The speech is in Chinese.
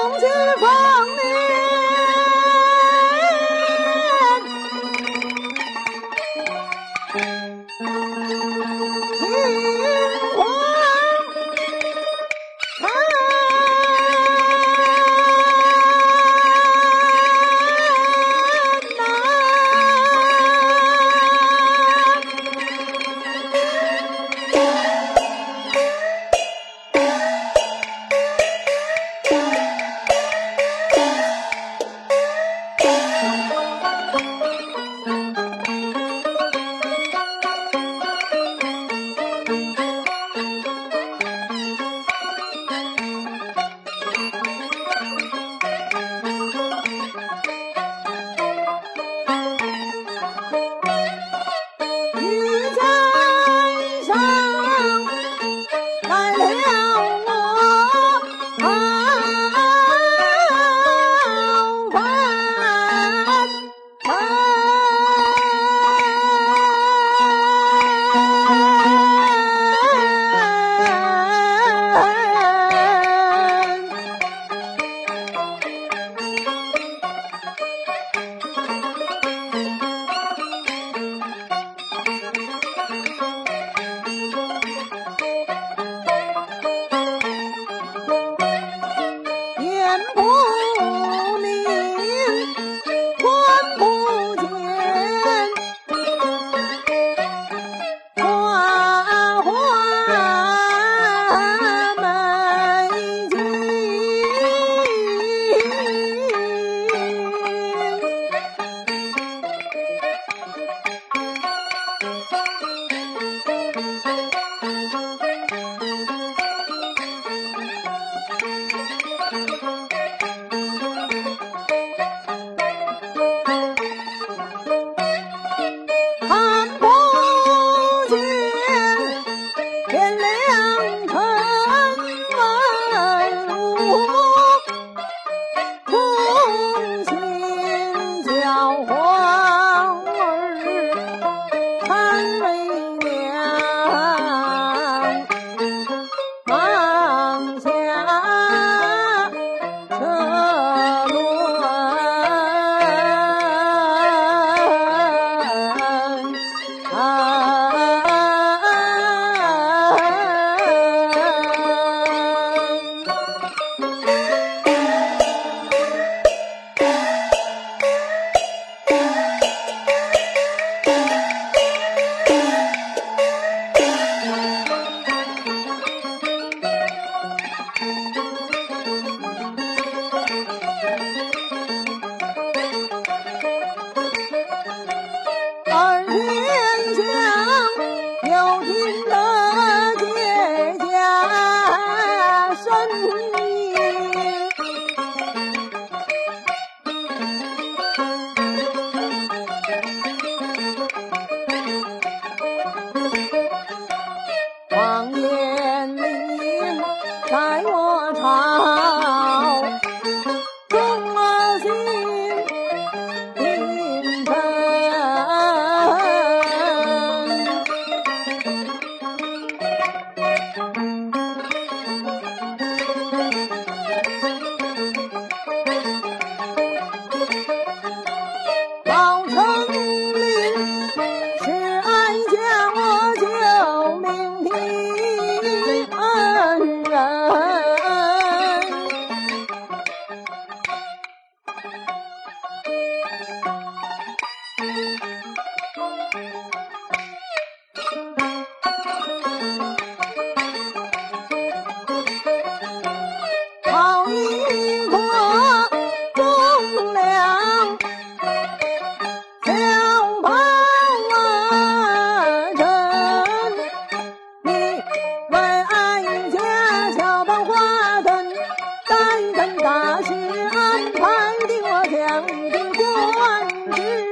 去丰年，Thank you.